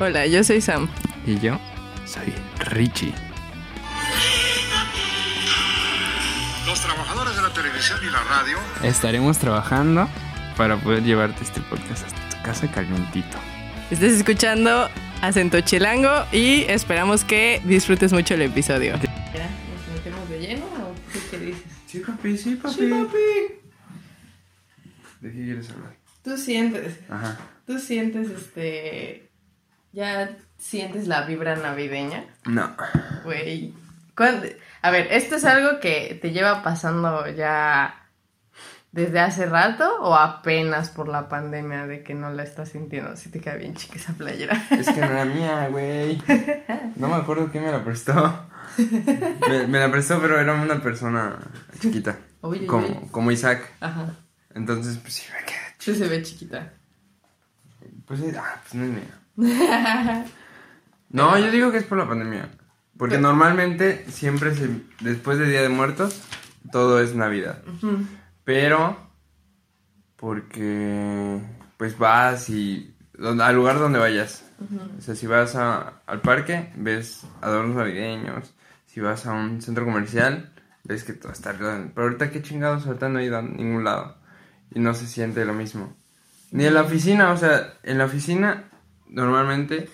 Hola, yo soy Sam. Y yo soy Richie. Los trabajadores de la televisión y la radio Estaremos trabajando para poder llevarte este podcast hasta tu casa calientito. Estás escuchando Acento Chilango y esperamos que disfrutes mucho el episodio. ¿Nos metemos de lleno o qué te dices? Sí, papi, sí, papi. Sí, papi. ¿De qué quieres hablar? Tú sientes, Ajá. tú sientes este. Ya sientes la vibra navideña, No. güey. ¿Cuándo- A ver, ¿esto es algo que te lleva pasando ya desde hace rato o apenas por la pandemia de que no la estás sintiendo? Si te queda bien chica esa playera. Es que no era mía, güey. No me acuerdo quién me la prestó. Me, me la prestó, pero era una persona chiquita. Oye, como, oye. como Isaac. Ajá. Entonces, pues sí, me queda Sí se ve chiquita. Pues, ah, pues no es mía. No, yo digo que es por la pandemia. Porque normalmente, siempre se, después de Día de Muertos, todo es Navidad. Pero, porque, pues vas y, donde- al lugar donde vayas. O sea, si vas a- al parque, ves adornos navideños. Si vas a un centro comercial, ves que todo está. Pero ahorita, qué chingados, ahorita no he ido a ningún lado. Y no se siente lo mismo. Ni en la oficina, o sea, en la oficina, normalmente,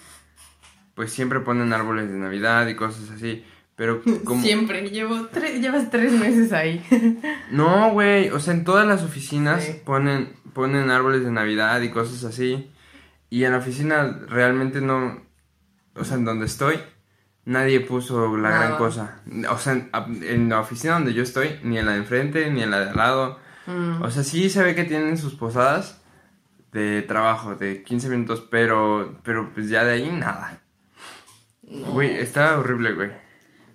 pues siempre ponen árboles de Navidad y cosas así. Pero como... Siempre, llevo tres, llevas tres meses ahí. No, güey, o sea, en todas las oficinas Sí. ponen, ponen árboles de Navidad y cosas así. Y en la oficina realmente no, o sea, en donde estoy, nadie puso la gran cosa. O sea, en, en la oficina donde yo estoy, ni en la de enfrente, ni en la de al lado. Mm. O sea, sí se ve que tienen sus posadas de trabajo de 15 minutos, pero, pero pues ya de ahí nada. No. Güey, está horrible, güey.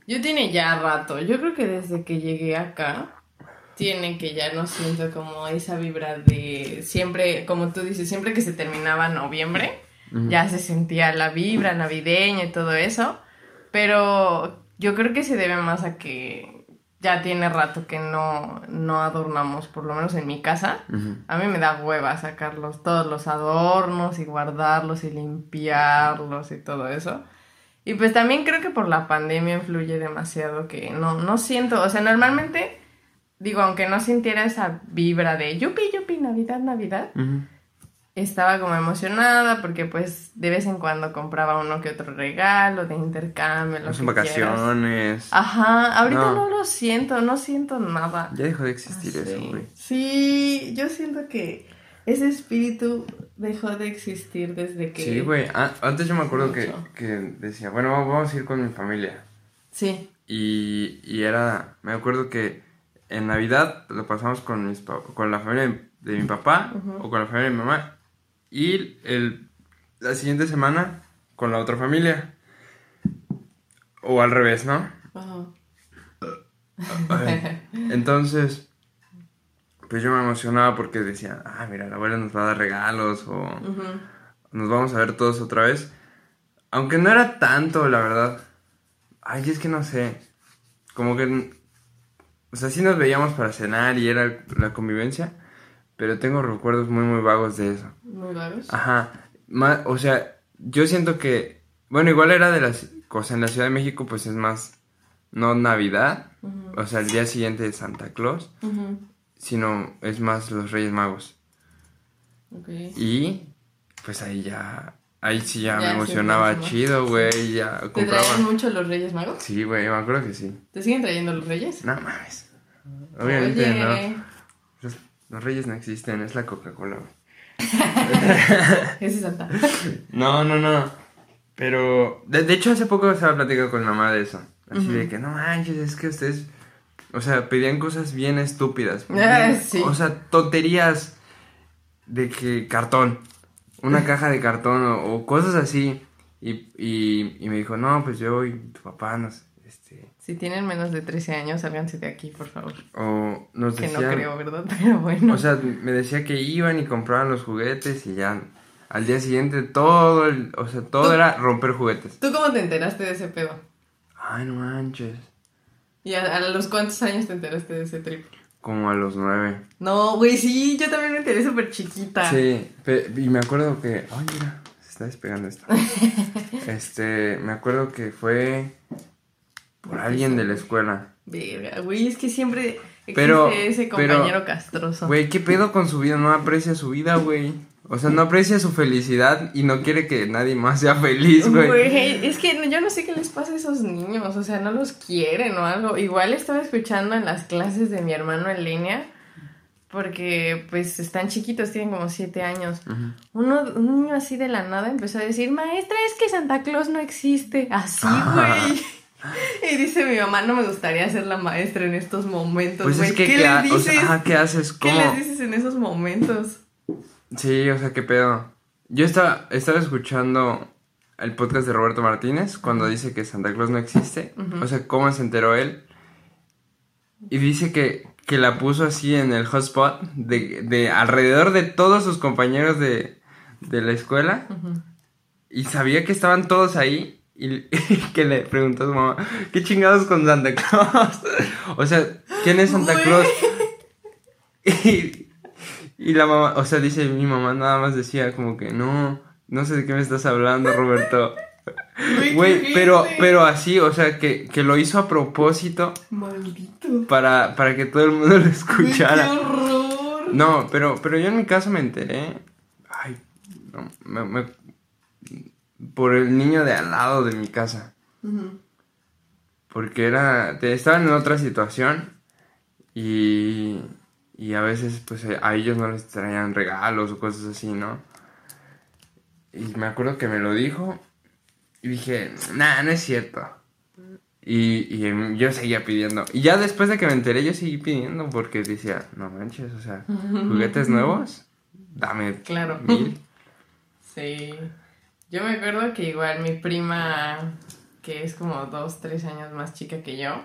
Yo tiene ya rato, yo creo que desde que llegué acá, tiene que ya no siento como esa vibra de siempre, como tú dices, siempre que se terminaba noviembre, ya se sentía la vibra navideña y todo eso, pero yo creo que se debe más a que ya tiene rato que no, no adornamos, por lo menos en mi casa. A mí me da hueva sacarlos todos los adornos y guardarlos y limpiarlos y todo eso. Y pues también creo que por la pandemia influye demasiado que no, no siento, o sea, normalmente, digo, aunque no sintiera esa vibra de yupi, yupi, Navidad, Navidad. Estaba como emocionada porque pues de vez en cuando compraba uno que otro regalo de intercambio, lo que quieras. vacaciones. Ajá, ahorita no. No. lo siento, no siento nada. Ya dejó de existir Ah, eso, güey. Sí, yo siento que ese espíritu dejó de existir desde que... Sí, güey. Ah, antes yo me acuerdo que, que decía, bueno, vamos- a ir con mi familia. Sí, Y, y era, me acuerdo que en Navidad lo pasamos con, mis, con la familia de, mi papá o con la familia de mi mamá. Y el, la siguiente semana con la otra familia. O al revés, ¿no? Entonces, pues yo me emocionaba porque decía, ah, mira, la abuela nos va a dar regalos o nos vamos a ver todos otra vez. Aunque no era tanto, la verdad. Ay, es que no sé. Como que... O sea, sí nos veíamos para cenar y era la convivencia. Pero tengo recuerdos muy, muy vagos de eso. Muy vagos. Ajá. Ma- o sea, yo siento que... Bueno, igual era de las cosas en la Ciudad de México, pues es más... No Navidad, o sea, el día siguiente de Santa Claus, Ujú. sino es más los Reyes Magos. Ok. Y pues ahí ya, ahí sí ya, Ya me emocionaba chido, güey, ya ¿Te compraba. traían mucho los Reyes Magos? Sí, güey, me acuerdo que sí. ¿Te siguen trayendo los Reyes? No mames. Obviamente Oye, no. Los, Reyes no existen, es la Coca-Cola, es Santa. No, no, no. Pero, de, de hecho, hace poco estaba platicando con mi mamá de eso. Así de que, no manches, es que ustedes, o sea, pedían cosas bien estúpidas. Ah, sí. O sea, tonterías de que cartón, una caja de cartón o, o cosas así. Y, y, y me dijo, no, pues yo y tu papá nos, este, Si tienen menos de 13 años, sálganse de aquí, por favor. o nos Que decían... no creo, ¿verdad? Pero bueno. O sea, me decía que iban y compraban los juguetes y ya al día siguiente todo, el, o sea, todo era romper juguetes. ¿Tú cómo te enteraste de ese pedo? Ay, no manches. ¿Y a, a los cuántos años te enteraste de ese trip? Como a los nueve. No, güey, sí, yo también me enteré súper chiquita. Sí, y me acuerdo que, ay, mira, está despegando esto. este, me acuerdo que fue por alguien de la escuela. Verga, güey, es que siempre existe Pero- ese pero- compañero castroso. Güey, ¿qué pedo con su vida? No aprecia su vida, güey. O sea, no aprecia su felicidad y no quiere que nadie más sea feliz, güey. Güey, es que yo no sé qué les pasa a esos niños, o sea, no los quieren o algo. Igual estaba escuchando en las clases de mi hermano en línea, porque pues están chiquitos, tienen como siete años. Uno, un niño así de la nada empezó a decir, maestra, es que Santa Claus no existe. Así, güey. Y dice mi mamá, no me gustaría ser la maestra en estos momentos, Pues es que, ¿Qué ¿qué, les o dices? sea, ¿qué haces? ¿Qué ¿Cómo? les dices en esos momentos? Sí, o sea, qué pedo. Yo estaba, estaba escuchando el podcast de Roberto Martínez cuando dice que Santa Claus no existe. O sea, cómo se enteró él. Y dice que, que la puso así en el hotspot de, de alrededor de todos sus compañeros de, de la escuela. Ujú. Y sabía que estaban todos ahí. Y, que le preguntó a su mamá, ¿qué chingados con Santa Claus? o sea, ¿quién es Santa. Claus? Y, y la mamá, o sea, dice mi mamá nada más decía como que no, no sé de qué me estás hablando, Roberto. Güey, pero, pero así, o sea, que, que lo hizo a propósito Maldito. para, para que todo el mundo lo escuchara. ¡Qué horror! No, pero, pero yo en mi caso me enteré. Ay, no, me- me- por el niño de al lado de mi casa. Porque era. te- estaban en otra situación. Y. Y a veces, pues eh, a ellos no les traían regalos o cosas así, ¿no? Y me acuerdo que me lo dijo. Y dije, nah, no es cierto. Y, y em, yo seguía pidiendo. Y ya después de que me enteré, yo seguí pidiendo porque decía, no manches, o sea, juguetes nuevos, dame Claro. mil. Sí. Yo me acuerdo que igual mi prima, que es como dos, tres años más chica que yo,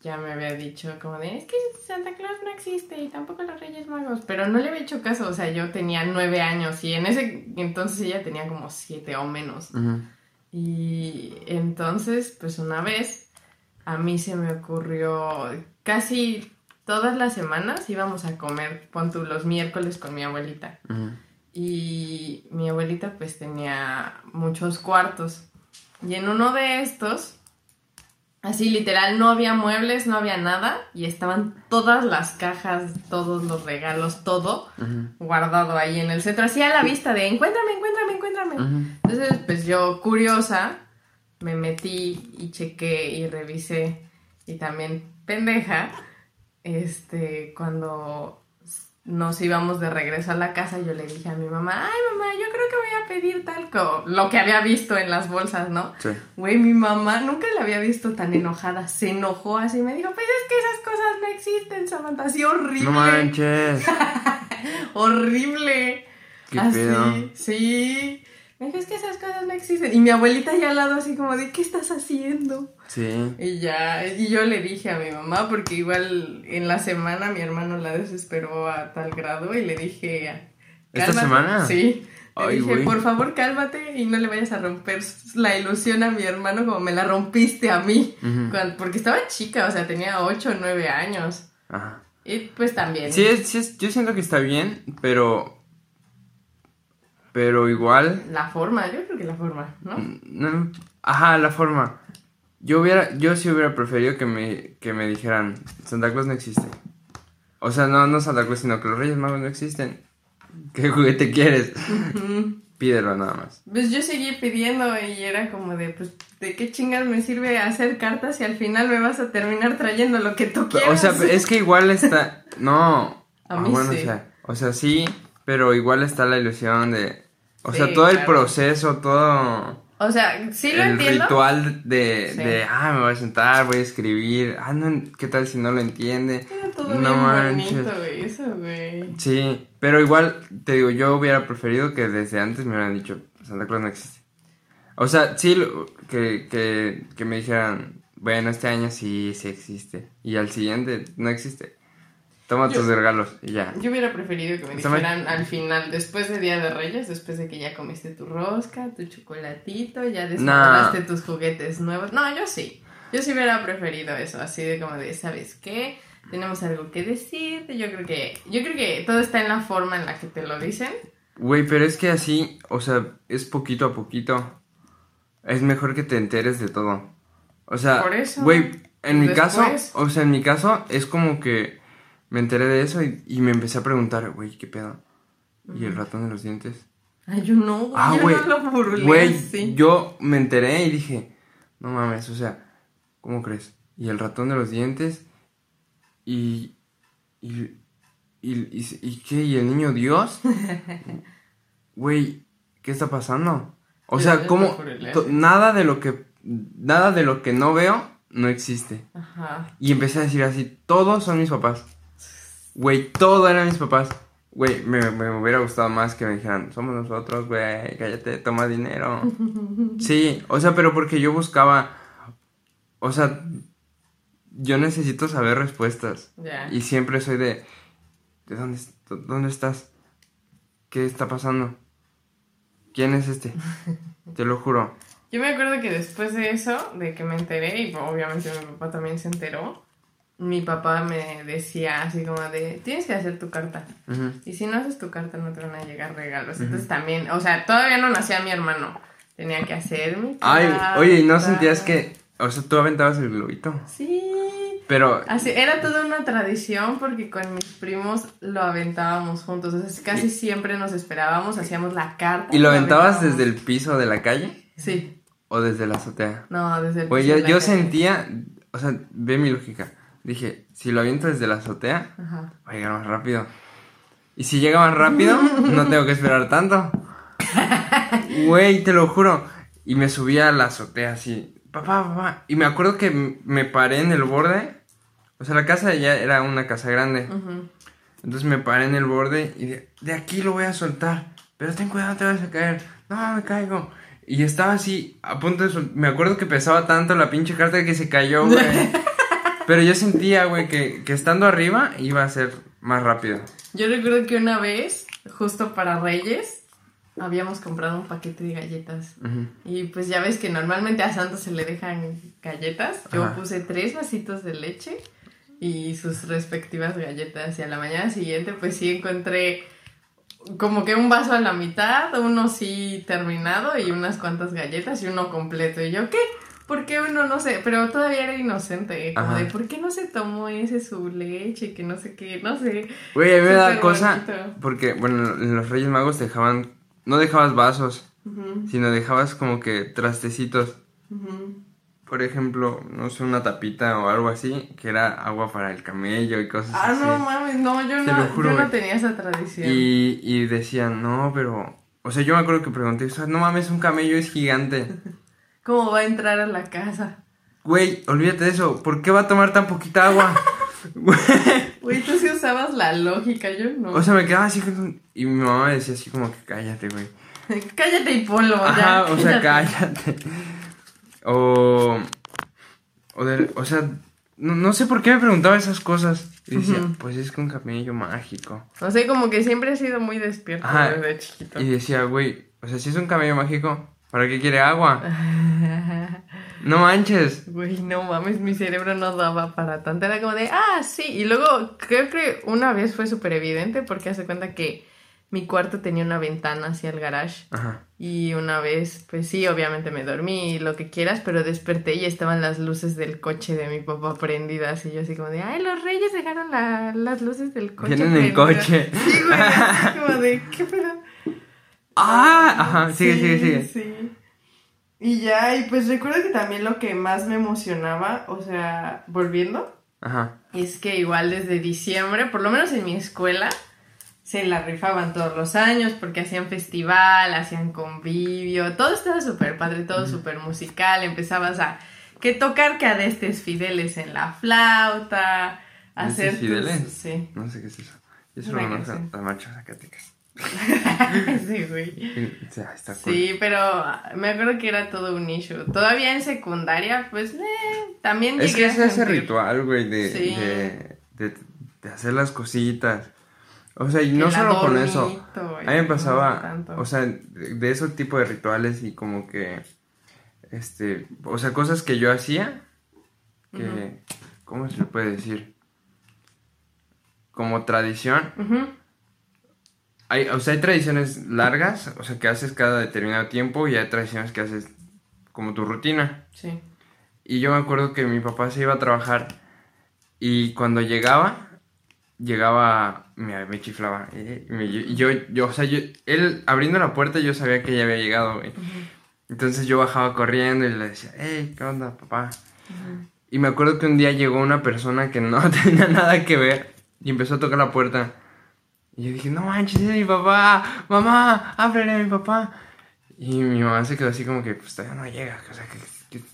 ya me había dicho como de, es que Santa Claus no existe y tampoco los Reyes Magos, pero no le había hecho caso, o sea, yo tenía nueve años y en ese entonces ella tenía como siete o menos. Y entonces, pues una vez, a mí se me ocurrió, casi todas las semanas íbamos a comer, pon tú, los miércoles con mi abuelita. Y mi abuelita pues tenía muchos cuartos. Y en uno de estos, así literal, no había muebles, no había nada. Y estaban todas las cajas, todos los regalos, todo guardado ahí en el centro. Así a la vista de, encuéntrame, encuéntrame, encuéntrame. Ujú. Entonces, pues yo, curiosa, me metí y chequé y revisé. Y también pendeja, este, cuando nos íbamos de regreso a la casa, yo le dije a mi mamá, ay mamá, yo creo que voy a pedir tal co lo que había visto en las bolsas, ¿no? Sí. Güey, mi mamá nunca la había visto tan enojada, se enojó así y me dijo, pues es que esas cosas no existen, Samantha, así horrible. No manches. Horrible. Qué así, pedo. sí. Me dijo, es que esas cosas no existen. Y mi abuelita ya al lado así como de, ¿qué estás haciendo? Sí. Y ya, y yo le dije a mi mamá, porque igual en la semana mi hermano la desesperó a tal grado y le dije... ¿Esta semana? Sí. Le Ay, dije, por favor, cálmate y no le vayas a romper la ilusión a mi hermano como me la rompiste a mí. Cuando- porque estaba chica, o sea, tenía 8 o 9 años. Ajá. Y pues también. Sí, es, sí es- yo siento que está bien, pero. Pero igual. La forma, yo creo que la forma, ¿no? no- ajá, la forma. Yo hubiera, yo sí hubiera preferido que me, que me dijeran, Santa Claus no existe. O sea, no, no Santa Claus, sino que los Reyes Magos no existen. ¿Qué juguete quieres? Pídelo nada más. Pues yo seguí pidiendo y era como de, pues, ¿de qué chingas me sirve hacer cartas y al final me vas a terminar trayendo lo que tú quieras? O sea, es que igual está. No. A Ah, mí bueno, sí. o sea, o sea, sí, pero igual está la ilusión de. O sea, todo el proceso, todo. O sea, sí lo el entiendo. ritual de, Sí. de, ah, me voy a sentar, voy a escribir. Ah, no, ¿qué tal si no lo entiende? Era todo no bien manches. bonito, güey, eso, güey. Sí, pero igual, te digo, yo hubiera preferido que desde antes me hubieran dicho, Santa Claus no existe. O sea, sí, que, que, que me dijeran, bueno, este año sí, sí existe. Y al siguiente, no existe. Toma Yo- tus regalos y ya. Yo hubiera preferido que me dijeran al final, después de Día de Reyes, después de que ya comiste tu rosca, tu chocolatito, ya desmadraste tus juguetes nuevos. No, yo sí. Yo sí hubiera preferido eso, así de como de, ¿sabes qué? Tenemos algo que decirte. Yo creo que, yo creo que todo está en la forma en la que te lo dicen. Güey, pero es que así, o sea, es poquito a poquito. Es mejor que te enteres de todo. O sea, güey, en mi caso, Después. o sea, en mi caso es como que me enteré de eso y, y me empecé a preguntar, güey, ¿qué pedo? ¿Y el ratón de los dientes? Ay, yo no, güey. Ah, yo güey. no Güey, así. yo me enteré y dije, no mames, o sea, ¿cómo crees? Y el ratón de los dientes y y y, y, y qué y el niño Dios? Güey, ¿qué está pasando? O sea, yo ¿cómo lo burlé to- así. nada de lo que nada de lo que no veo no existe? Ajá. Y empecé a decir así, todos son mis papás. Güey, todo eran mis papás. Güey, me, me hubiera gustado más que me dijeran, somos nosotros, güey, cállate, toma dinero. Sí, o sea, pero porque yo buscaba, o sea, yo necesito saber respuestas. Ya. Y siempre soy de, ¿de dónde, dónde estás? ¿Qué está pasando? ¿Quién es este? Te lo juro. Yo me acuerdo que después de eso, de que me enteré, y obviamente mi papá también se enteró, mi papá me decía así como de, tienes que hacer tu carta. Ujú. Y si no haces tu carta no te van a llegar regalos. Entonces también, o sea, todavía no nacía mi hermano. Tenía que hacer mi Ay, carta. oye, ¿y no sentías que, o sea, tú aventabas el globito? Sí. Pero, Así, era toda una tradición porque con mis primos lo aventábamos juntos. O sea, casi siempre nos esperábamos, hacíamos la carta. ¿y lo aventabas desde el piso de la calle Sí. o desde la azotea? No, desde el piso de la yo calle. sentía, o sea, ve mi lógica. Dije, si lo aviento desde la azotea, Ajá. va a llegar más rápido. Y si llega más rápido, no tengo que esperar tanto. Güey, te lo juro. Y me subí a la azotea así, papá, papá. Y me acuerdo que me paré en el borde. O sea, la casa ya era una casa grande. Entonces me paré en el borde y de, de aquí lo voy a soltar. Pero ten cuidado, te vas a caer. No, me caigo. Y estaba así, a punto de soltar. Me acuerdo que pesaba tanto la pinche carta que se cayó, güey. Pero yo sentía, güey, que, que estando arriba iba a ser más rápido. Yo recuerdo que una vez, justo para Reyes, habíamos comprado un paquete de galletas. Y pues ya ves que normalmente a Santos se le dejan galletas. Yo Ajá. puse tres vasitos de leche y sus respectivas galletas. Y a la mañana siguiente, pues sí encontré como que un vaso a la mitad, uno sí terminado y unas cuantas galletas y uno completo. Y yo, ¿qué? ¿Por qué uno no sé? Pero todavía era inocente, como Ajá. de, ¿por qué no se tomó ese su leche? Que no sé qué, no sé. Güey, a mí me da cosa. bonito. Porque, bueno, en los Reyes Magos dejaban. No dejabas vasos, sino dejabas como que trastecitos. Por ejemplo, no sé, una tapita o algo así, que era agua para el camello y cosas Ah, así. no mames, no, yo Te no, lo juro, yo no tenía esa tradición. Y, y decían, no, pero. O sea, yo me acuerdo que pregunté, o sea, no mames, un camello es gigante. ¿Cómo va a entrar a la casa? Güey, olvídate de eso. ¿Por qué va a tomar tan poquita agua? Güey. Tú sí usabas la lógica, yo no. o sea, me quedaba así. con- Y mi mamá me decía así como que cállate, güey. cállate y ponlo, ya. Ajá, o sea, cállate. O. O, de- o sea, no, no sé por qué me preguntaba esas cosas. Y decía, pues es que un camello mágico. No sé, como que siempre he sido muy despierto Ajá. desde chiquito. Y decía, güey, o sea, si es un camello mágico, ¿para qué quiere agua? No manches. Güey, no mames, mi cerebro no daba para tanto. Era como de, ah, sí. Y luego creo que una vez fue súper evidente porque hace cuenta que mi cuarto tenía una ventana hacia el garage. Ajá. Y una vez, pues sí, obviamente me dormí y lo que quieras, pero desperté y estaban las luces del coche de mi papá prendidas. Y yo así como de, ay, los reyes dejaron la- las luces del coche. Vienen en prendidas". coche. Sí, güey, así como de, ¿qué pedo? Ah, ajá, sigue, sigue, sigue. Sí. Y ya, y pues recuerdo que también lo que más me emocionaba, o sea, volviendo, Ajá. es que igual desde diciembre, por lo menos en mi escuela, se la rifaban todos los años porque hacían festival, hacían convivio, todo estaba súper padre, todo súper musical, empezabas a que tocar que a destes fideles en la flauta, ¿Destes hacer tus- fideles? sí, No sé qué es eso. Una solo conozco canción. las marchas Zacatecas. sí, güey. Está cool. Sí, pero me acuerdo que era todo un issue. Todavía en secundaria, pues, eh, también Es que es ese ritual, güey, de, Sí. de, de, de hacer las cositas. O sea, y que no solo con eso. adornito y A mí me pasaba, o sea, de, ese tipo de rituales y como que, este, o sea, cosas que yo hacía, que. ¿cómo se le puede decir? Como tradición, Ujú. Hay, o sea, hay tradiciones largas, o sea, que haces cada determinado tiempo y hay tradiciones que haces como tu rutina. Sí. Y yo me acuerdo que mi papá se iba a trabajar y cuando llegaba, llegaba, me, me chiflaba. eh, y me- yo, yo, o sea, yo, él abriendo la puerta yo sabía que ya había llegado, güey. Entonces yo bajaba corriendo y le decía, hey, ¿qué onda, papá? Y me acuerdo que un día llegó una persona que no tenía nada que ver y empezó a tocar la puerta. Y yo dije, no manches, es mi papá, mamá, ábrele a mi papá. Y mi mamá se quedó así como que, pues todavía no llega, o sea, que... que-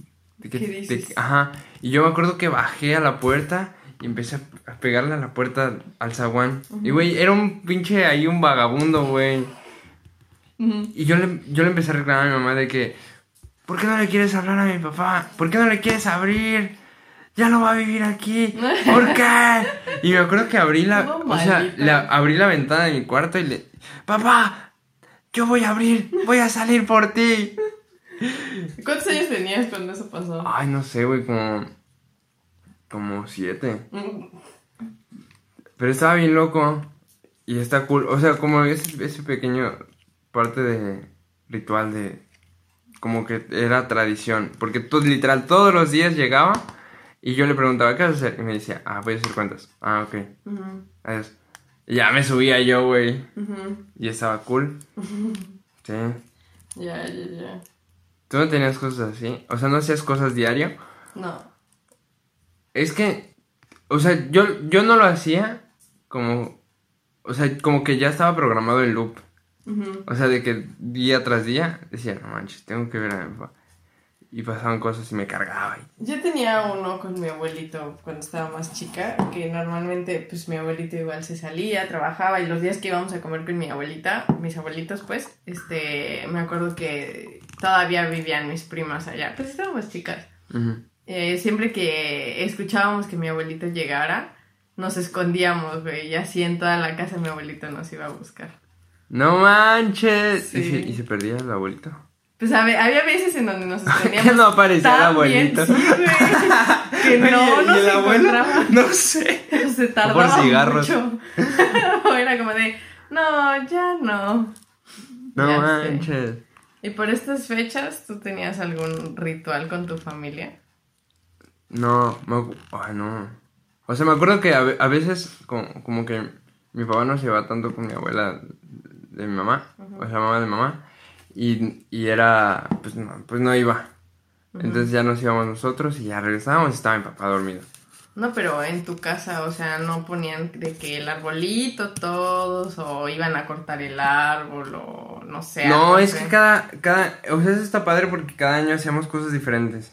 que- ¿Qué dices? ajá. Y yo me acuerdo que bajé a la puerta y empecé a, a pegarle a la puerta al zaguán. Y güey, era un pinche ahí un vagabundo, güey. Y yo le, yo le empecé a reclamar a mi mamá de que, ¿por qué no le quieres hablar a mi papá? ¿Por qué no le quieres abrir? Ya no va a vivir aquí. ¿Por qué? Y me acuerdo que abrí la, No, o sea, la- abrí la ventana de mi cuarto y le, papá, yo voy a abrir, voy a salir por ti. ¿Cuántos años tenías cuando eso pasó? Ay, no sé, güey, como, como siete. Pero estaba bien loco. Y está cool. O sea, como ese, ese pequeño parte de ritual de... Como que era tradición. Porque todo, literal todos los días llegaba y yo le preguntaba, ¿qué vas a hacer? Y me decía, ah, voy a hacer cuentas. Ah, ok. Ujú, Adiós. Y ya me subía yo, güey. Y estaba cool. Sí. Ya, ya, ya. ¿Tú no tenías cosas así? O sea, ¿no hacías cosas diario? No. Es que, o sea, yo, yo no lo hacía como, o sea, como que ya estaba programado el loop. O sea, de que día tras día decía, no manches, tengo que ver a mi papá. Y pasaban cosas y me cargaba. Yo tenía uno con mi abuelito cuando estaba más chica, que normalmente pues mi abuelito igual se salía, trabajaba y los días que íbamos a comer con mi abuelita, mis abuelitos pues, este, me acuerdo que todavía vivían mis primas allá, pues estábamos chicas. Ujú. Eh, siempre que escuchábamos que mi abuelito llegara, nos escondíamos, güey, y así en toda la casa mi abuelito nos iba a buscar. No manches. Sí. ¿Y, se, y se perdía el abuelito. Pues a ve- había veces en donde nos ¿Qué escondíamos. no aparecía el tan bien, abuelito? sí, que no, ¿Y no el se abuelo? encontraba. No sé. Se tardaba cigarros. mucho. o era como de, no, ya no. No Ya sé. manches. ¿Y por estas fechas tú tenías algún ritual con tu familia? No, me ay, no. O sea, me acuerdo que a, a veces como, como que mi papá no se llevaba tanto con mi abuela de mi mamá, o sea, mamá de mamá, y, y era, pues no, pues no iba. Entonces ya nos íbamos nosotros y ya regresábamos y estaba mi papá dormido. No, pero en tu casa, o sea, no ponían de que el arbolito todos, o iban a cortar el árbol, o no sé. No, es que cada, cada, o sea, eso está padre porque cada año hacíamos cosas diferentes.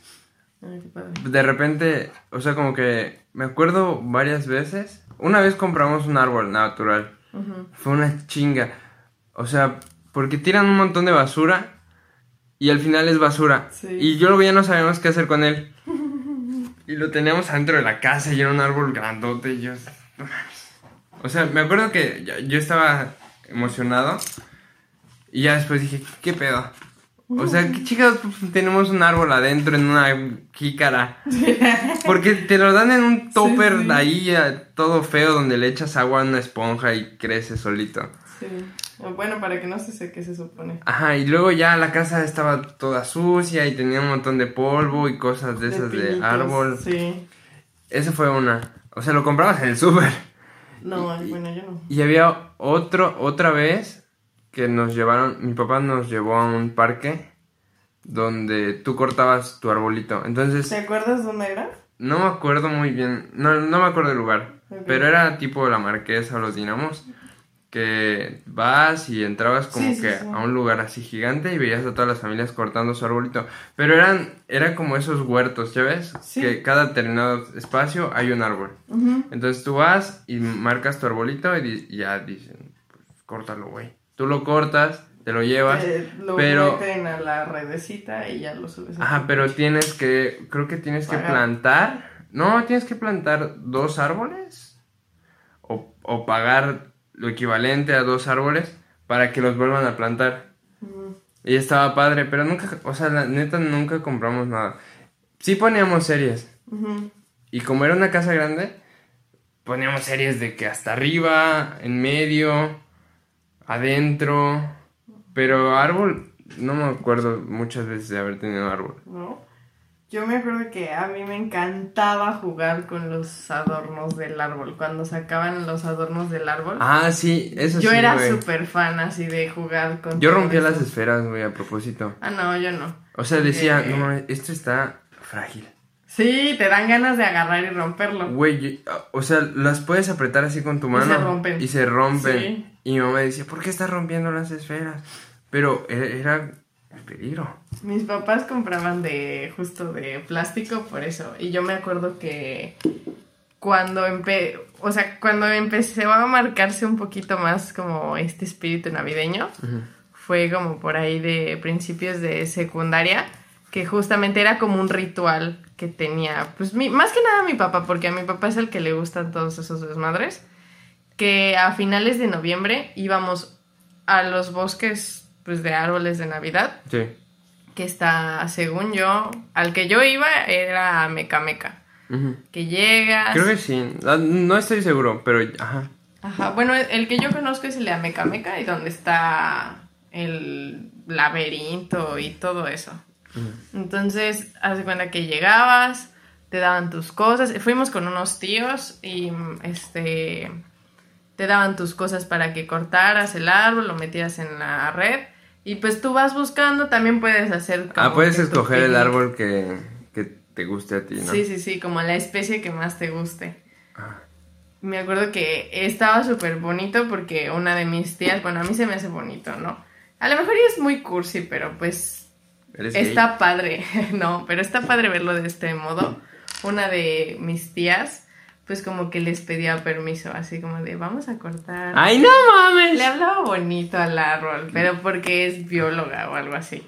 Ay, qué padre. De repente, o sea, como que me acuerdo varias veces. Una vez compramos un árbol natural. Fue una chinga. O sea, porque tiran un montón de basura y al final es basura. Sí. Y yo ya no sabíamos qué hacer con él. Y lo teníamos adentro de la casa y era un árbol grandote y yo... O sea, me acuerdo que yo, estaba emocionado y ya después dije, ¿qué pedo? O sea, ¿qué chicas tenemos un árbol adentro en una jícara? Porque te lo dan en un topper sí. de ahí todo feo donde le echas agua a una esponja y crece solito. Sí. Bueno, para que no se seque, se supone. Ajá, y luego ya la casa estaba toda sucia y tenía un montón de polvo y cosas de esas de, árbol. Sí. Esa fue una. O sea, lo comprabas en el súper. No, bueno, yo no. Y había otro, otra vez que nos llevaron, mi papá nos llevó a un parque donde tú cortabas tu arbolito. Entonces, ¿Te acuerdas dónde era? no me acuerdo muy bien, no, no me acuerdo del lugar, pero era tipo la marquesa o los dinamos, que vas y entrabas como Sí, que sí. a un lugar así gigante y veías a todas las familias cortando su arbolito. Pero eran, era como esos huertos, ¿ya ves? Sí. Que cada determinado espacio hay un árbol. Entonces tú vas y marcas tu arbolito y, ya dicen, pues córtalo, güey. Tú lo cortas, te lo llevas, Eh, lo pero... meten a la redecita y ya lo subes. Ajá, pero tienes que, creo que tienes que plantar, no, tienes que plantar dos árboles o, o pagar lo equivalente a dos árboles para que los vuelvan a plantar. Y estaba padre, pero nunca, o sea, la neta nunca compramos nada. Sí poníamos series. Y como era una casa grande, poníamos series de que hasta arriba, en medio, adentro. Pero árbol, no me acuerdo muchas veces de haber tenido árbol. ¿no? Yo me acuerdo que a mí me encantaba jugar con los adornos del árbol. Cuando sacaban los adornos del árbol. Ah, sí, eso yo sí, era güey. súper fan así de jugar con. Yo rompía eso. las esferas, güey, a propósito. Ah, no, yo no. O sea, decía, Eh. no, esto está frágil. Sí, te dan ganas de agarrar y romperlo. Güey, yo- o sea, las puedes apretar así con tu mano. se rompen. Y se rompen. Sí. Y mi mamá decía, ¿por qué estás rompiendo las esferas? Pero e- era el peligro. Mis papás compraban de justo de plástico por eso. Y yo me acuerdo que cuando empe o sea, cuando empecé a marcarse un poquito más como este espíritu navideño, fue como por ahí de principios de secundaria, que justamente era como un ritual que tenía, pues mi- más que nada mi papá, porque a mi papá es el que le gustan todos esos desmadres, que a finales de noviembre íbamos a los bosques pues de árboles de Navidad Sí. que está, según yo, al que yo iba era Meca Meca. Que llegas. Creo que sí. Ah, No estoy seguro, pero ajá. Ajá, bueno, el que yo conozco es el de Ameca Meca y donde está el laberinto y todo eso. Entonces, haz de cuenta que llegabas, te daban tus cosas. Fuimos con unos tíos y este te daban tus cosas para que cortaras el árbol, lo metieras en la red y pues tú vas buscando, también puedes hacer como Ah, puedes escoger el árbol que, que te guste a ti, ¿no? Sí, sí, sí, como la especie que más te guste. Ah. Me acuerdo que estaba súper bonito porque una de mis tías, bueno, a mí se me hace bonito, ¿no? A lo mejor es muy cursi, pero pues está padre, no, pero está padre verlo de este modo. Una de mis tías, pues como que les pedía permiso, así como de, vamos a cortar. ¡Ay, no mames! Le hablaba bonito al árbol, pero porque es bióloga o algo así.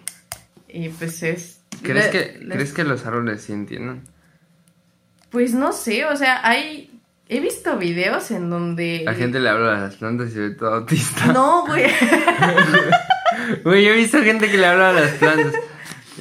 Y pues es... ¿Crees le- que, les- ¿Crees que los árboles sí entienden? Pues no sé, o sea, hay... He visto videos en donde... La gente le habla a las plantas y se ve todo autista. No, güey. Güey, yo he visto gente que le habla a las plantas.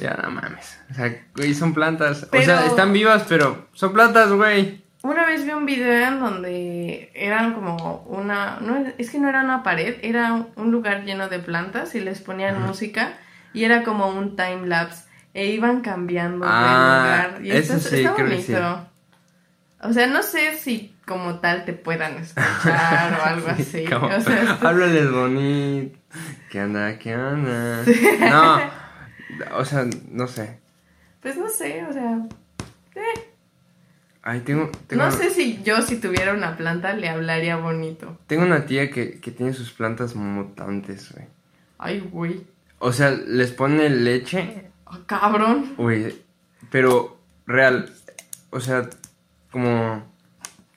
Ya, no mames. O sea, güey, son plantas. Pero- O sea, están vivas, pero son plantas, güey. Una vez vi un video en donde eran como una... No, es que no era una pared, era un lugar lleno de plantas y les ponían música y era como un time lapse e iban cambiando Ah, de lugar. Y eso está, sí, bonito. O sea, no sé si como tal te puedan escuchar o algo así. Como, O sea, Háblales bonito. ¿Qué onda? ¿Qué onda? No, o sea, no sé. pues no sé, o sea... eh, Ay, tengo, tengo, No sé si yo si tuviera una planta le hablaría bonito. tengo una tía que, que tiene sus plantas mutantes, güey. Ay, güey. O sea, les pone leche, Ah, cabrón. güey, pero real. O sea, como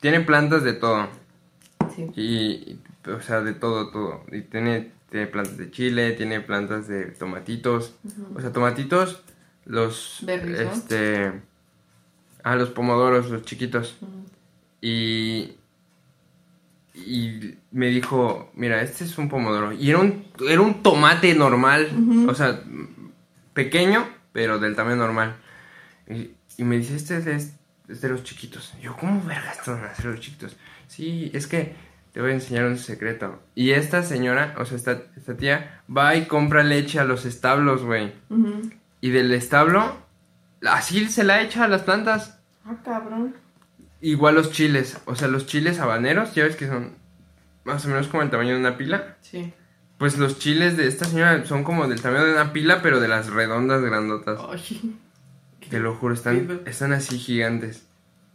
tiene plantas de todo. Sí. Y, y, o sea, de todo, todo. Y tiene, tiene plantas de chile, tiene plantas de tomatitos. O sea, tomatitos, los... Berries, ¿no? Este... Ah, los pomodoros, los chiquitos. Y... Y me dijo, mira, este es un pomodoro. Y era un, era un tomate normal. O sea, pequeño, pero del tamaño normal. Y, y me dice, este es de, es de los chiquitos. Y yo, ¿cómo vergas van a hacer los chiquitos? Sí, es que te voy a enseñar un secreto. Y esta señora, o sea, esta, esta tía, va y compra leche a los establos, güey. Y del establo, así se la echa a las plantas. Ah, cabrón. Igual los chiles, o sea, los chiles habaneros, ya ves que son más o menos como el tamaño de una pila. Sí. Pues los chiles de esta señora son como del tamaño de una pila, pero de las redondas grandotas. Ay. Te lo juro, están, Pido. están así gigantes.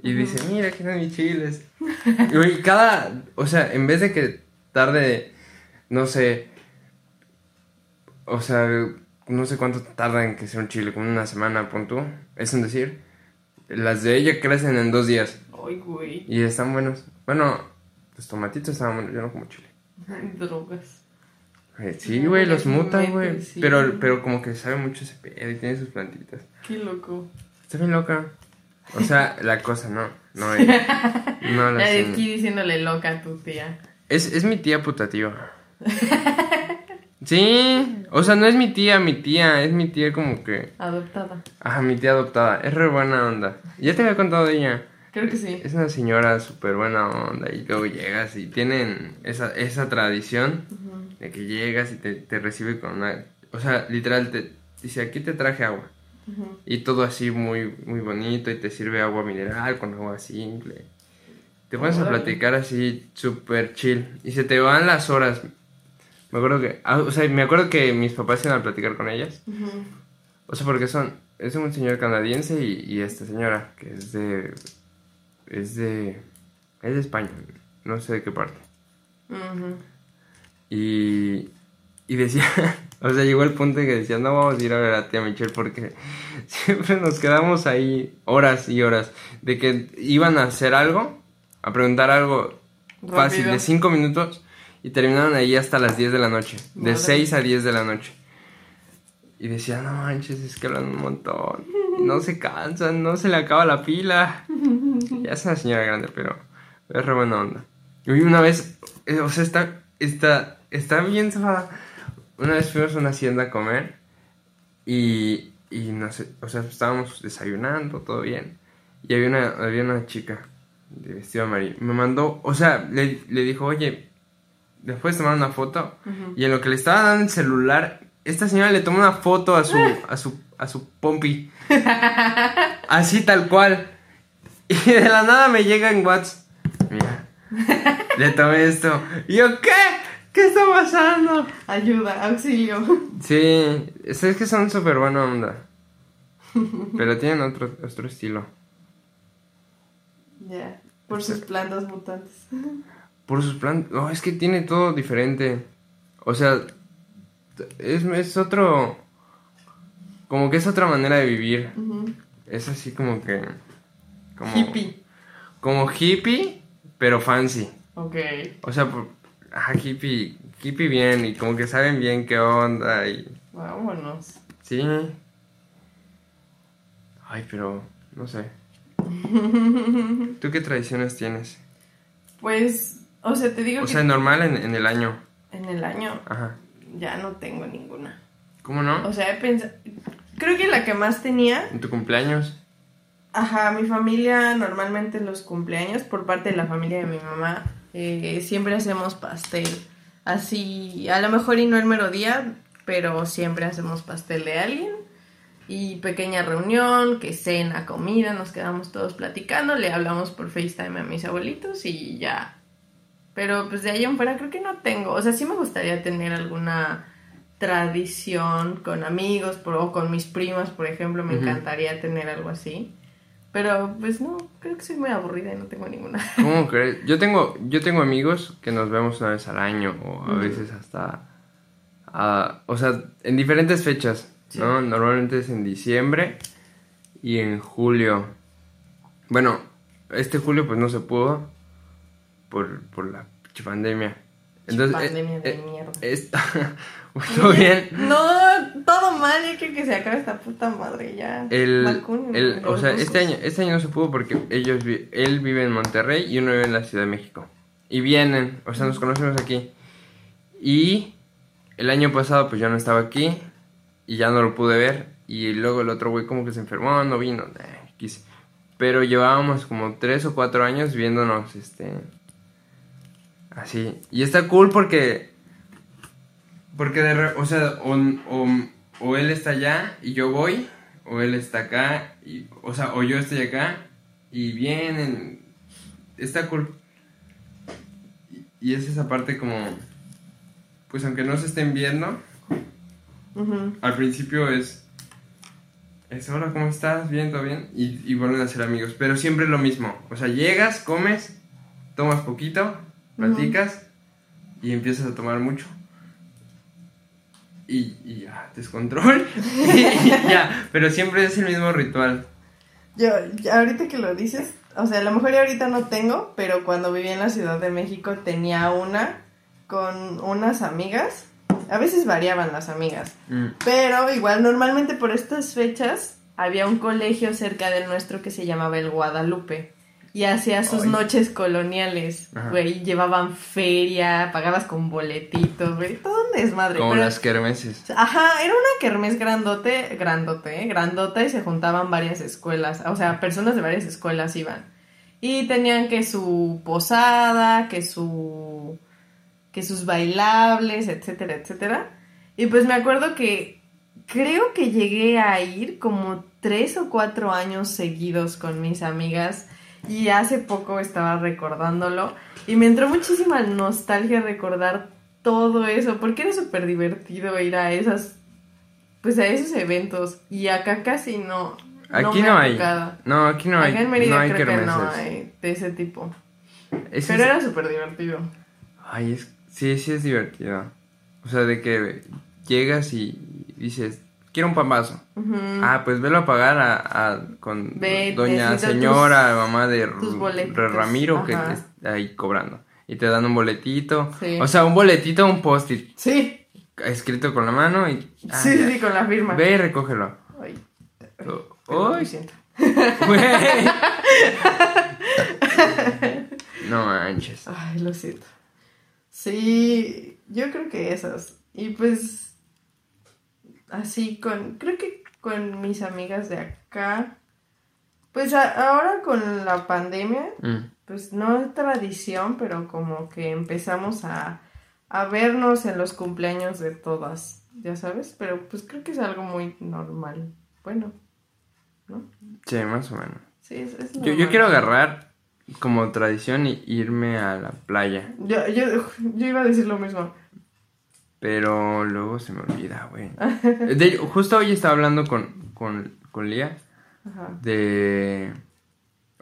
Y dice, mira, aquí están mis chiles. y cada, o sea, en vez de que tarde, no sé, o sea, no sé cuánto tarda en que sea un chile, como una semana, pon tú, es un decir. Las de ella crecen en dos días Ay, güey. y están buenos. Bueno, los tomatitos estaban buenos, yo no como chile. Drogas. Eh, Sí, güey, los inventes, güey. sí. Pero, pero como que sabe mucho ese pedo y tiene sus plantitas. Qué loco. Está bien loca. O sea, la cosa, no. No ella. No la La de aquí diciéndole loca a tu tía. Es, es mi tía putativa. Sí, o sea, no es mi tía, mi tía, es mi tía como que... Adoptada. Ajá, mi tía adoptada. Es re buena onda. Ya te había contado de ella. Creo que sí. Es una señora súper buena onda y luego llegas y tienen esa, esa tradición de que llegas y te, te recibe con una... O sea, literal, te dice, aquí te traje agua. Y todo así muy, muy bonito y te sirve agua mineral con agua simple. Te pones a platicar así súper chill y se te van las horas. Me acuerdo que, ah, o sea, me acuerdo que mis papás iban a platicar con ellas. O sea, porque son, es un señor canadiense y, y esta señora que es de, es de, es de España, no sé de qué parte. Y, y decía, o sea, llegó el punto en que decía, no vamos a ir a ver a tía Michelle porque siempre nos quedamos ahí horas y horas de que iban a hacer algo, a preguntar algo fácil Rápido. de 5 minutos y terminaron ahí hasta las 10 de la noche, de Madre. 6 a 10 de la noche. Y decía, no manches, es que hablan un montón, no se cansan, no se le acaba la pila. Ya es una señora grande, pero es re buena onda. Y una vez, eh, o sea, está, está, está bien zafada. Una vez fuimos a una hacienda a comer y, y no sé, o sea, estábamos desayunando, todo bien. Y había una, había una chica de vestido amarillo. Me mandó, o sea, le, le dijo, oye, después tomar una foto. Y en lo que le estaba dando el celular, esta señora le tomó una foto a su, a su, a su pompi. Así tal cual. Y de la nada me llega en WhatsApp. Mira, le tomé esto. Y yo, ¿qué? ¿Qué está pasando? Ayuda, auxilio. Sí, es es que son súper buena onda. Pero tienen otro, otro estilo. Ya, por sus plantas mutantes. Por sus planes. No, es que tiene todo diferente. O sea, es, es otro. Como que es otra manera de vivir. Es así como que. Como, Hippie. Como hippie, pero fancy. Ok. O sea, ajá, hippie, hippie bien y como que saben bien qué onda y. Vámonos. Sí. Ay, pero no sé. ¿Tú qué tradiciones tienes? Pues, o sea, te digo O que sea, normal en, en el año. en el año Ajá. ya no tengo ninguna. ¿Cómo no? O sea, he pensado. Creo que la que más tenía. ¿En tu cumpleaños? Ajá, mi familia normalmente los cumpleaños, por parte de la familia de mi mamá, eh, siempre hacemos pastel. Así, a lo mejor y no el mero día, pero siempre hacemos pastel de alguien. Y pequeña reunión, que cena, comida, nos quedamos todos platicando, le hablamos por FaceTime a mis abuelitos y ya. Pero pues de ahí en fuera creo que no tengo. O sea, sí me gustaría tener alguna tradición con amigos por- o con mis primas, por ejemplo, me encantaría tener algo así. Pero pues no, creo que soy muy aburrida y no tengo ninguna. ¿Cómo crees? Yo tengo, yo tengo amigos que nos vemos una vez al año o a veces hasta... o sea, en diferentes fechas, ¿no? Normalmente es en diciembre y en julio. Bueno, este julio pues no se pudo por, por la pandemia. Entonces, eh, Pandemia de eh, mierda. Está todo bien. No, todo mal, ya quiero que se acabe esta puta madre ya. El, el- o sea, este año, este año no se pudo porque ellos, vi- él vive en Monterrey y uno vive en la Ciudad de México. Y vienen, o sea, nos conocemos aquí. Y el año pasado pues yo no estaba aquí y ya no lo pude ver. Y luego el otro güey como que se enfermó, no vino. eh, quise. Pero llevábamos como tres o cuatro años viéndonos, este... Así. Y está cool porque... Porque de re- o sea, o, o, o él está allá y yo voy, o él está acá, y, o sea, o yo estoy acá y vienen. Está cool. Y, y es esa parte como, pues aunque no se estén viendo, al principio es, es hola, ¿cómo estás? Bien, todo bien. Y, y vuelven a ser amigos, pero siempre es lo mismo. O sea, llegas, comes, tomas poquito, platicas y empiezas a tomar mucho. Y, y ya, descontrol. y ya, pero siempre es el mismo ritual. Yo, ahorita que lo dices, o sea, a lo mejor ya ahorita no tengo, pero cuando vivía en la Ciudad de México tenía una con unas amigas. A veces variaban las amigas, Mm. pero igual normalmente por estas fechas había un colegio cerca del nuestro que se llamaba el Guadalupe y hacía sus Ay. noches coloniales, güey, llevaban feria, pagabas con boletitos, güey, todo un desmadre. Como pero- las kermeses. Ajá, era una kermés grandote, grandote, ¿eh? grandota y se juntaban varias escuelas, o sea, personas de varias escuelas iban. Y tenían que su posada, que su que sus bailables, etcétera, etcétera. Y pues me acuerdo que creo que llegué a ir como tres o cuatro años seguidos con mis amigas y hace poco estaba recordándolo y me entró muchísima nostalgia recordar todo eso porque era súper divertido ir a esas pues a esos eventos y acá casi no Aquí no ha hay. tocado. No, aquí no hay. Acá en Mérida no hay creo que no hay de ese tipo. Es- Pero es- era súper divertido. Ay, es, sí, sí es divertido. O sea, de que llegas y dices, quiero un pambazo. Ah, pues velo a pagar a, a- con Ve, doña señora, mamá de. Ramiro que Ajá. está ahí cobrando. Y te dan un boletito. Sí. O sea, un boletito, un post-it Sí, escrito con la mano y... ah, sí, ya. sí, con la firma. Ve y recógelo. Ay, Oh, Uy, lo siento. güey. no manches. Ay, lo siento. Sí, yo creo que esas. Y pues, así con, creo que con mis amigas de acá, pues a- ahora con la pandemia, Mm. pues no es tradición, pero como que empezamos a, a vernos en los cumpleaños de todas, ya sabes, pero pues creo que es algo muy normal. Bueno, ¿no? Sí, más o menos. Sí, es, es Yo, yo quiero agarrar como tradición y irme a la playa. Yo, yo, yo iba a decir lo mismo. Pero luego se me olvida, güey. De- justo hoy estaba hablando con, con, con Lía Ajá, de...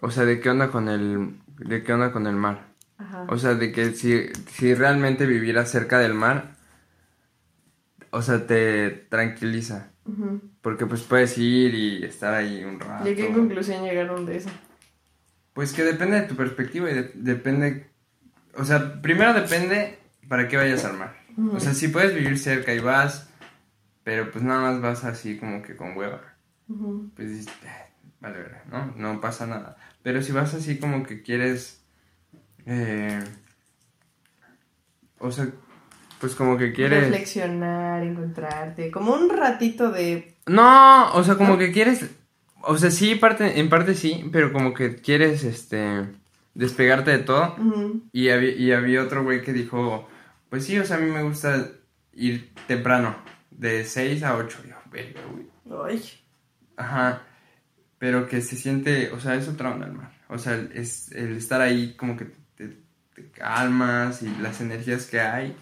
O sea, de qué onda con el... De qué onda con el mar. ajá. O sea, de que si, si realmente vivieras cerca del mar, o sea, te tranquiliza. Porque pues puedes ir y estar ahí un rato. ¿Y a qué conclusión llegaron de eso? Pues que depende de tu perspectiva y de- depende... O sea, primero depende para qué vayas al mar. O sea, si puedes vivir cerca y vas, pero pues nada más vas así como que con hueva. Pues dices, "Eh, vale, verga", ¿no? No pasa nada. Pero si vas así como que quieres... eh, o sea, pues como que quieres... Reflexionar, encontrarte, como un ratito de... No, o sea, como ¿No? que quieres... O sea, sí, parte, en parte sí, pero como que quieres, este... Despegarte de todo. Y había, y había otro güey que dijo, pues sí, o sea, a mí me gusta ir temprano, de 6 a 8. Yo, verga, güey. Ay, Ajá. Pero que se siente, o sea, es otra onda el mar. O sea, es el estar ahí como que te, te calmas y las energías que hay.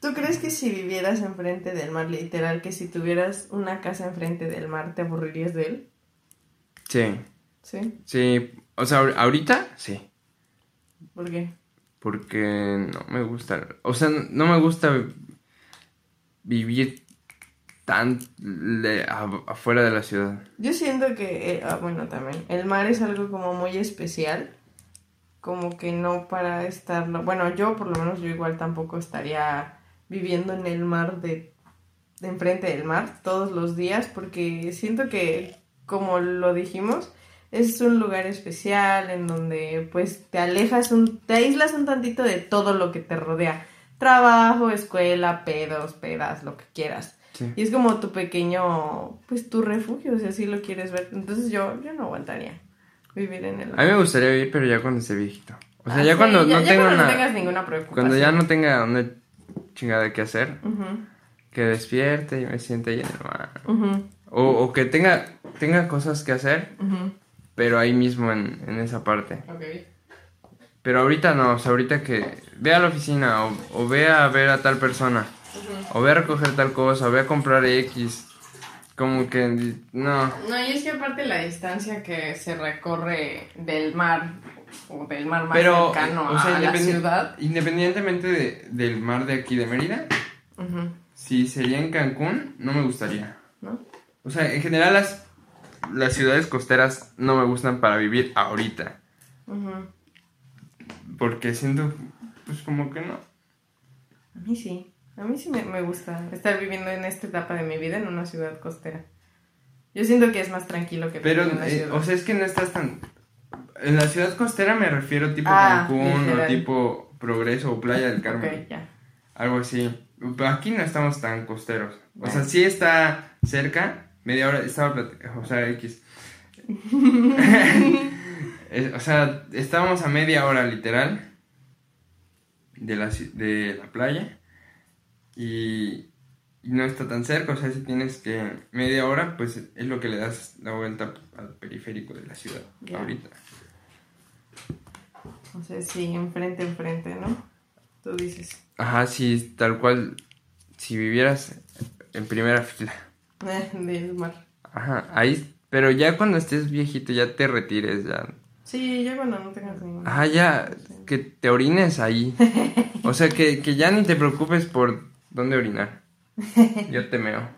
¿Tú crees que si vivieras enfrente del mar, literal, que si tuvieras una casa enfrente del mar, te aburrirías de él? Sí, ¿Sí? sí. O sea, ahor- ahorita sí. ¿Por qué? Porque no me gusta, o sea, no me gusta vivir tan afuera de la ciudad. Yo siento que, eh, ah, bueno, también, el mar es algo como muy especial, como que no para estarlo, bueno, yo por lo menos yo igual tampoco estaría viviendo en el mar de, de enfrente del mar todos los días, porque siento que, como lo dijimos, es un lugar especial en donde pues te alejas un, te aíslas un tantito de todo lo que te rodea, trabajo, escuela, pedos, pedas, lo que quieras. Sí. Y es como tu pequeño, pues tu refugio, si así lo quieres ver. Entonces yo, yo no aguantaría vivir en el... A mí me gustaría vivir, pero ya cuando esté viejito. O sea, Ah, ya sí, cuando ya- no ya tenga cuando no una... tengas ninguna preocupación. Cuando ya no tenga una chingada que hacer, Ujú, que despierte y me siente ahí en el mar. ujú, O, o que tenga, tenga cosas que hacer, ujú. Pero ahí mismo en, en esa parte. Ok. Pero ahorita no, o sea, ahorita que ve a la oficina o, o ve a ver a tal persona, o ve a recoger tal cosa, o ve a comprar X, como que no. No, y es que aparte la distancia que se recorre del mar o del mar más Pero, cercano o sea, a la ciudad. independientemente de- del mar de aquí de Mérida, si sería en Cancún, no me gustaría. ¿No? O sea, en general las, las ciudades costeras no me gustan para vivir ahorita. Porque siento, pues como que no. A mí sí. A mí sí me, me gusta estar viviendo en esta etapa de mi vida en una ciudad costera. Yo siento que es más tranquilo que Pero, en la eh, o sea, es que no estás tan... En la ciudad costera me refiero tipo Ah, Cancún literal. o tipo Progreso o Playa del Carmen. Ok, ya. Algo así. Pero aquí no estamos tan costeros. O sea, sí está cerca. Media hora estaba platicando. O sea, X. O sea, estábamos a media hora literal de la, de la playa y, y no está tan cerca, o sea, si tienes que media hora, pues es lo que le das la vuelta al periférico de la ciudad ahorita. O sea, sí, enfrente, enfrente, ¿no? Tú dices. Ajá, sí, tal cual, si vivieras en primera fila. Eh, del mar. Ajá, ahí, pero ya cuando estés viejito, ya te retires, ya. Sí, ya cuando no tengas ningún. Ajá, ya, que te orines ahí. O sea, que, que ya ni te preocupes por dónde orinar. Yo te meo.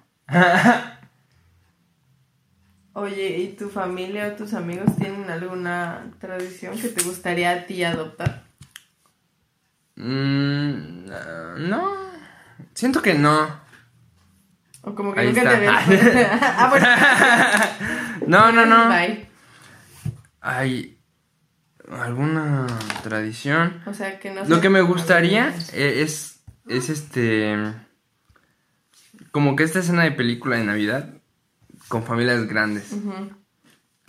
Oye, ¿y tu familia o tus amigos tienen alguna tradición que te gustaría a ti adoptar? Mm, no, siento que no. O como que Ahí nunca te ves. ah, bueno. No, no, no. Bye. Hay alguna tradición. O sea, que no Lo que me gustaría es, es este, como que esta escena de película de Navidad con familias grandes.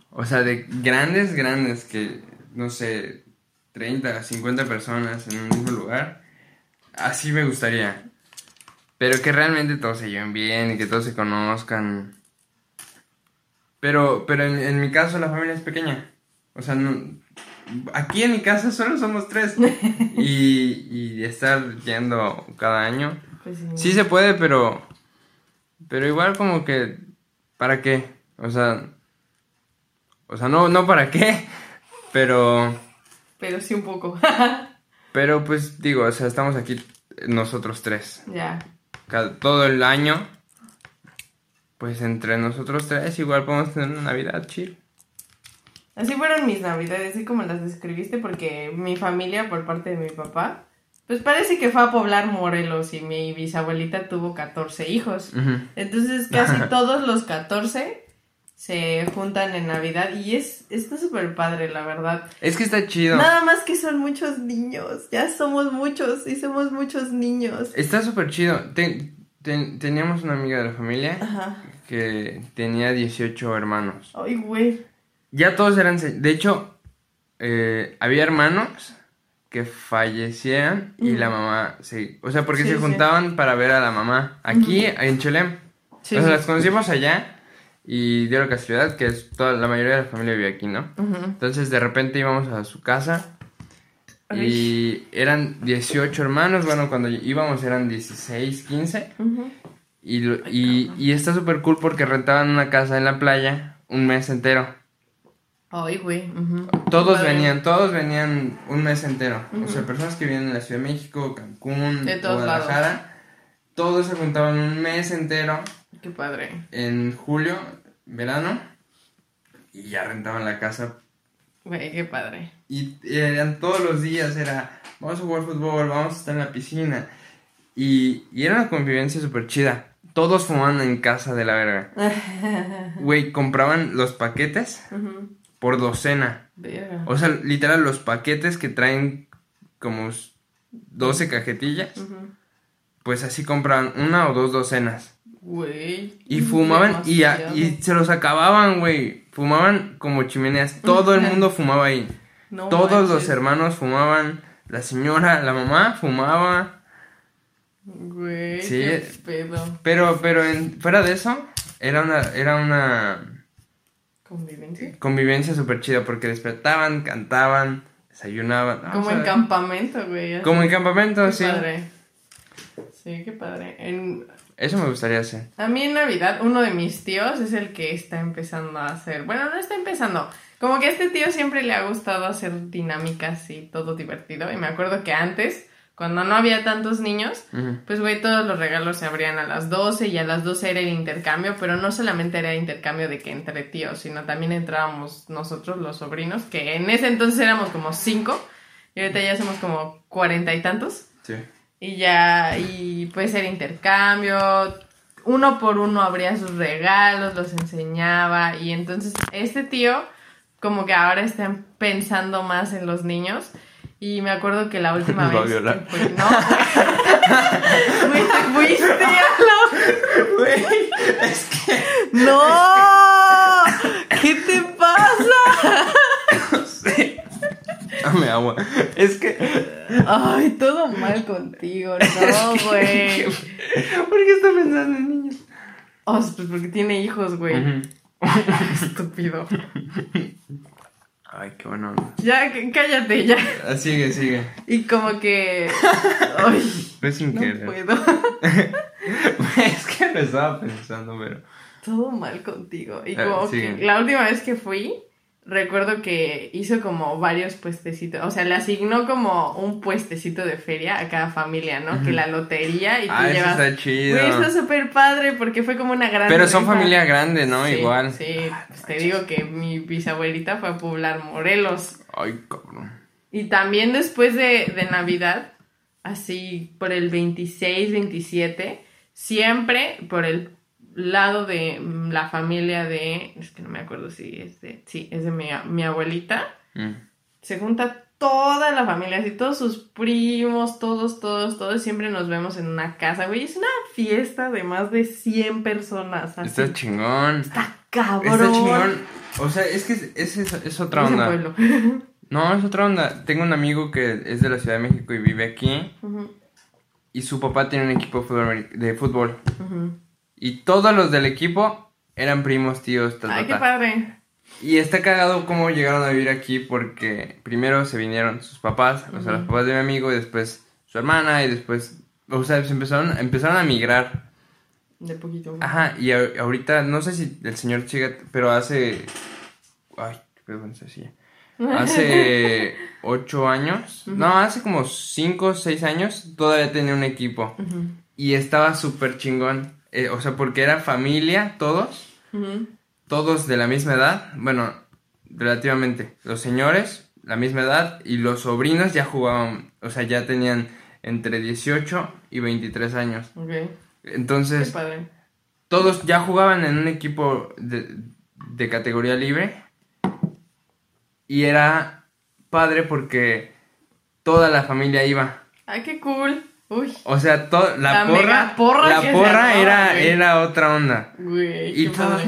O sea, de grandes, grandes, que, no sé, 30, 50 personas en un mismo lugar. Así me gustaría. Pero que realmente todos se lleven bien y que todos se conozcan. Pero, pero en, en mi caso la familia es pequeña. O sea, no, aquí en mi casa solo somos tres. Y, y estar yendo cada año. Pues sí. Sí se puede, pero. Pero igual como que. ¿Para qué? O sea. O sea, no, no para qué. Pero. Pero sí un poco. Pero pues digo, o sea, estamos aquí nosotros tres. ya. Cada- todo el año. Pues entre nosotros tres igual podemos tener una Navidad chill. Así fueron mis navidades, así como las describiste, porque mi familia, por parte de mi papá, pues parece que fue a poblar Morelos y mi bisabuelita tuvo 14 hijos. Entonces casi todos los 14 se juntan en Navidad y es está súper padre, la verdad. Es que está chido. Nada más que son muchos niños, ya somos muchos y somos muchos niños. Está súper chido. Ten- ten- teníamos una amiga de la familia Ajá. que tenía 18 hermanos. Ay, güey. Ya todos eran... De hecho, eh, había hermanos que fallecían y la mamá se... O sea, porque Sí, se sí. juntaban para ver a la mamá. Aquí, en Cholem. Sí, o sea, las conocimos allá y dio la casualidad que es toda, la mayoría de la familia vive aquí, ¿no? Entonces, de repente íbamos a su casa y eran 18 hermanos. Bueno, cuando íbamos eran 16, 15. Ujú. Y, y, y está súper cool porque rentaban una casa en la playa un mes entero. Ay, güey. ujú. Todos Padre. venían, todos venían un mes entero. O sea, personas que vienen en la Ciudad de México, Cancún, De todos Guadalajara. Todos se juntaban un mes entero Qué padre. en julio, verano. Y ya rentaban la casa. Güey, qué padre. Y eran todos los días, era, vamos a jugar fútbol, vamos a estar en la piscina. Y, y era una convivencia súper chida. Todos fumaban en casa de la verga. Güey, compraban los paquetes por docena. Verga. O sea, literal, los paquetes que traen como s- 12 cajetillas, pues así compraban una o dos docenas. Güey. Y fumaban y, a- y se los acababan, güey. Fumaban como chimeneas. Todo el mundo fumaba ahí. No Todos los hermanos fumaban. La señora, la mamá fumaba. Güey, Sí. qué pedo. Pero, pero en, fuera de eso, era una, era una Convivencia. convivencia súper chida porque despertaban, cantaban, desayunaban. Ah, Como en campamento, güey. Como en campamento, Qué sí. padre. Sí, qué padre. En, Eso me gustaría hacer. a mí en Navidad, uno de mis tíos es el que está empezando a hacer. Bueno, no está empezando. Como que a este tío siempre le ha gustado hacer dinámicas y todo divertido. Y me acuerdo que antes, cuando no había tantos niños, Ujú. Pues, güey, todos los regalos se abrían a las 12 y a las 12 era el intercambio, pero no solamente era intercambio de que entre tíos, sino también entrábamos nosotros, los sobrinos, que en ese entonces éramos como 5 y ahorita ya somos como cuarenta y tantos. Sí. Y ya, y pues era intercambio, uno por uno abría sus regalos, los enseñaba y entonces este tío como que ahora está pensando más en los niños y me acuerdo que la última Nos va a vez... violar. fue- no, Güey, te fuiste a la- Güey, es que ¡No! ¿Qué te pasa? no sé. Agua. Es que. Ay, todo mal contigo, no, güey. ¿Por qué está pensando en niños? Oh, pues porque tiene hijos, güey. Estúpido. Ay, qué bueno. Ya, cállate, ya. Ah, Sigue, sigue. Y como que. Ay, sin no querer. puedo. es que lo estaba pensando, pero. Todo mal contigo. Y Eh, como que la última vez que fui, recuerdo que hizo como varios puestecitos. O sea, le asignó como un puestecito de feria a cada familia, ¿no? Que la lotería y tú Ah, eso llevas. está chido. Güey, está súper padre porque fue como una gran. Pero son rifa. familia grande, ¿no? Sí, Igual. Sí, pues te digo que mi bisabuelita fue a poblar Morelos. Ay, cabrón. Y también después de, de Navidad, así por el 26, 27, siempre por el lado de mm, la familia de, es que no me acuerdo si es de, sí, es de mi, mi abuelita, Mm. se junta toda la familia, así todos sus primos, todos, todos, todos, siempre nos vemos en una casa, güey, es una fiesta de más de 100 personas, así. Está chingón. Está cabrón. Está chingón. O sea, es que es, es, es otra onda. pueblo. No, es otra onda. Tengo un amigo que es de la Ciudad de México y vive aquí. Y su papá tiene un equipo de fútbol. ujú. Y todos los del equipo eran primos, tíos, tal, Ay, qué padre. Y está cagado cómo llegaron a vivir aquí porque primero se vinieron sus papás, o sea, los papás de mi amigo, y después su hermana, y después, o sea, se empezaron, empezaron a migrar. De poquito. Ajá, y a- ahorita, no sé si el señor sigue, pero hace... Ay, qué pedo silla. Hace ocho años, no, hace como cinco o seis años, todavía tenía un equipo. Y estaba súper chingón. Eh, o sea, porque era familia, todos. Todos de la misma edad. Bueno, relativamente. Los señores, la misma edad. Y los sobrinos ya jugaban. O sea, ya tenían entre 18 y 23 años. Ok. Qué Entonces, padre. todos ya jugaban en un equipo de, de categoría libre. Y era padre porque toda la familia iba. Ay, qué cool. Uy. O sea, to- la, La porra, la porra era, era otra onda. Güey. Y todos.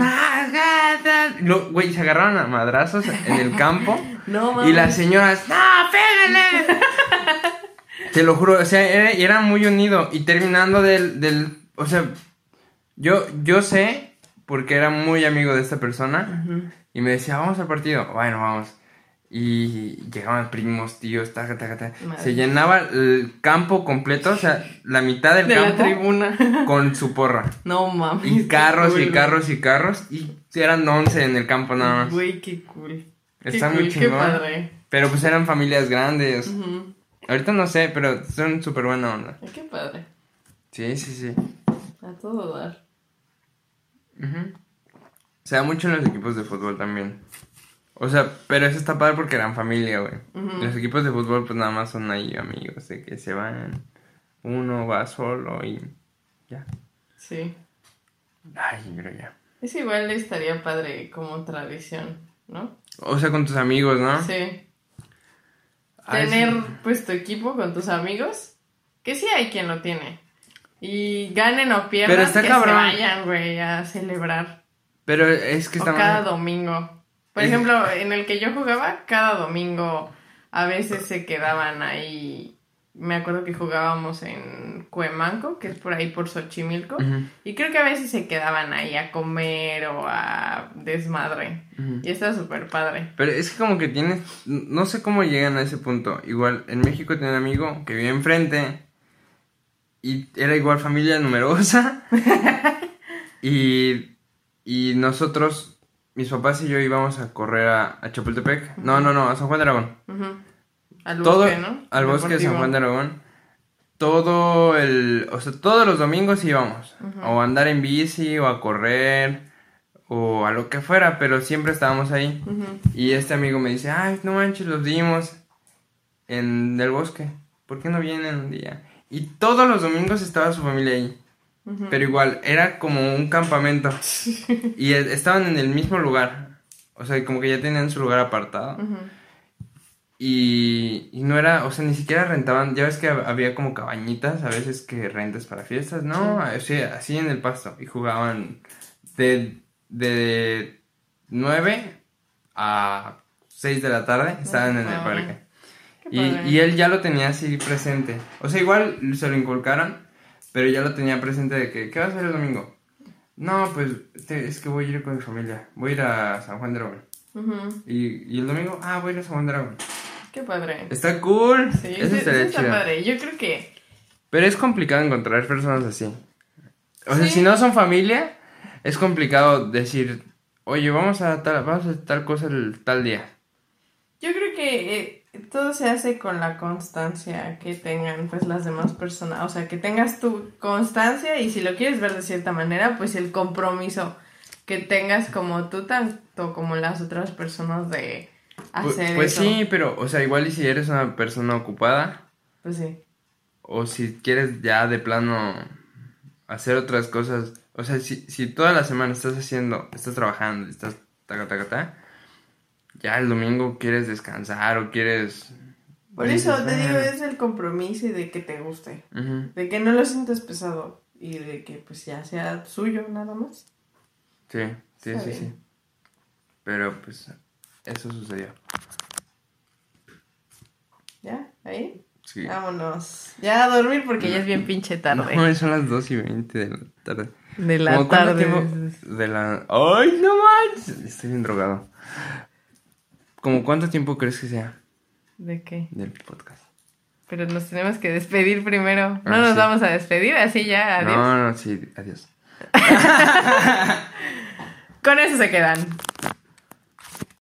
Lo- güey, se agarraron a madrazos en el campo. No y las señoras, ¡No, pégale! Te lo juro, o sea, era, era muy unido. Y terminando del, del, o sea, yo, yo sé, porque era muy amigo de esta persona, y me decía, vamos al partido. Bueno, vamos. Y llegaban primos, tíos, taca, taca, taca. Se llenaba el campo completo, o sea, la mitad del De la campo tribuna. con su porra. No mames. Y carros cool, y carros y carros. Y eran 11 en el campo nada más. Güey, qué cool. Está qué muy cool, Qué chingón. padre. Pero pues eran familias grandes. Ahorita no sé, pero son súper buena onda. Ay, qué padre. Sí, sí, sí. A todo dar. Ujú. Se da mucho en los equipos de fútbol también. O sea, pero eso está padre porque eran familia, güey. Ujú. Los equipos de fútbol pues nada más son ahí amigos, de que se van. Uno va solo y ya. Sí. Ay, pero ya. Es igual estaría padre como tradición, ¿no? O sea, con tus amigos, ¿no? Sí. Ay, Tener sí. pues tu equipo con tus amigos. Que sí hay quien lo tiene. Y ganen o pierdan, Pero está que cabrón. se vayan, güey, a celebrar. Pero es que O está cada mal. domingo. Por ejemplo, en el que yo jugaba, cada domingo a veces se quedaban ahí. Me acuerdo que jugábamos en Cuemanco, que es por ahí por Xochimilco. Y creo que a veces se quedaban ahí a comer o a desmadre. ujú. Y está súper padre. Pero es que como que tienes, no sé cómo llegan a ese punto. Igual, en México tenía un amigo que vivía enfrente y era igual familia numerosa. y, y nosotros, mis papás y yo íbamos a correr a, a Chapultepec. No, no, no, a San Juan de Aragón. Al Todo, bosque, ¿no? al bosque de San. Juan de Aragón. Todo el, o sea, todos los domingos íbamos. O a andar en bici, o a correr, o a lo que fuera, pero siempre estábamos ahí. Y este amigo me dice, ay, no manches, los dimos en el bosque. ¿Por qué no vienen un día? Y todos los domingos estaba su familia ahí. Pero igual, era como un campamento. y e- estaban en el mismo lugar. O sea, como que ya tenían su lugar apartado. Y, y no era, o sea, ni siquiera rentaban. Ya ves que hab- había como cabañitas a veces que rentas para fiestas. No, así, así en el pasto. Y jugaban de, de 9 a 6 de la tarde. Estaban en el Ah. parque. Y, y él ya lo tenía así presente. O sea, igual se lo inculcaron, pero ya lo tenía presente de que, ¿qué vas a hacer el domingo? No, pues este, es que voy a ir con mi familia. Voy a ir a San Juan de Aragón. Ujú, Y, y el domingo, ah, voy a ir a San Juan de Aragón. Qué padre. Está cool. Sí, Eso sí está chido. padre. Yo creo que Pero es complicado encontrar personas así. O sea, si no son familia, es complicado decir, oye, vamos a tal, vamos a tal cosa el tal día. Yo creo que eh, todo se hace con la constancia que tengan pues las demás personas, o sea, que tengas tu constancia y si lo quieres ver de cierta manera, pues el compromiso que tengas como tú tanto como las otras personas de Pu- hacer pues eso. sí, pero, o sea, igual y si eres una persona ocupada, Pues sí. o si quieres ya de plano hacer otras cosas, o sea, si, si toda la semana estás haciendo, estás trabajando, estás taca, taca, taca, ya el domingo quieres descansar o quieres... Por dices, eso te digo, es el compromiso y de que te guste, de que no lo sientas pesado y de que pues ya sea suyo nada más. Sí, sí, Está sí, bien. sí. Pero pues eso sucedió. ¿Ya? ¿Ahí? Sí. Vámonos. Ya a dormir porque ya es bien pinche tarde. No, son las 2 y 20 de la tarde. De la ¿Cómo cuánto tarde. De la... ¡Ay, no manches! Estoy bien drogado. ¿Cómo cuánto tiempo crees que sea ¿De qué? del podcast? Pero nos tenemos que despedir primero. No Ah, nos sí. vamos a despedir, así ya, adiós. No, no, sí, adiós. Con eso se quedan.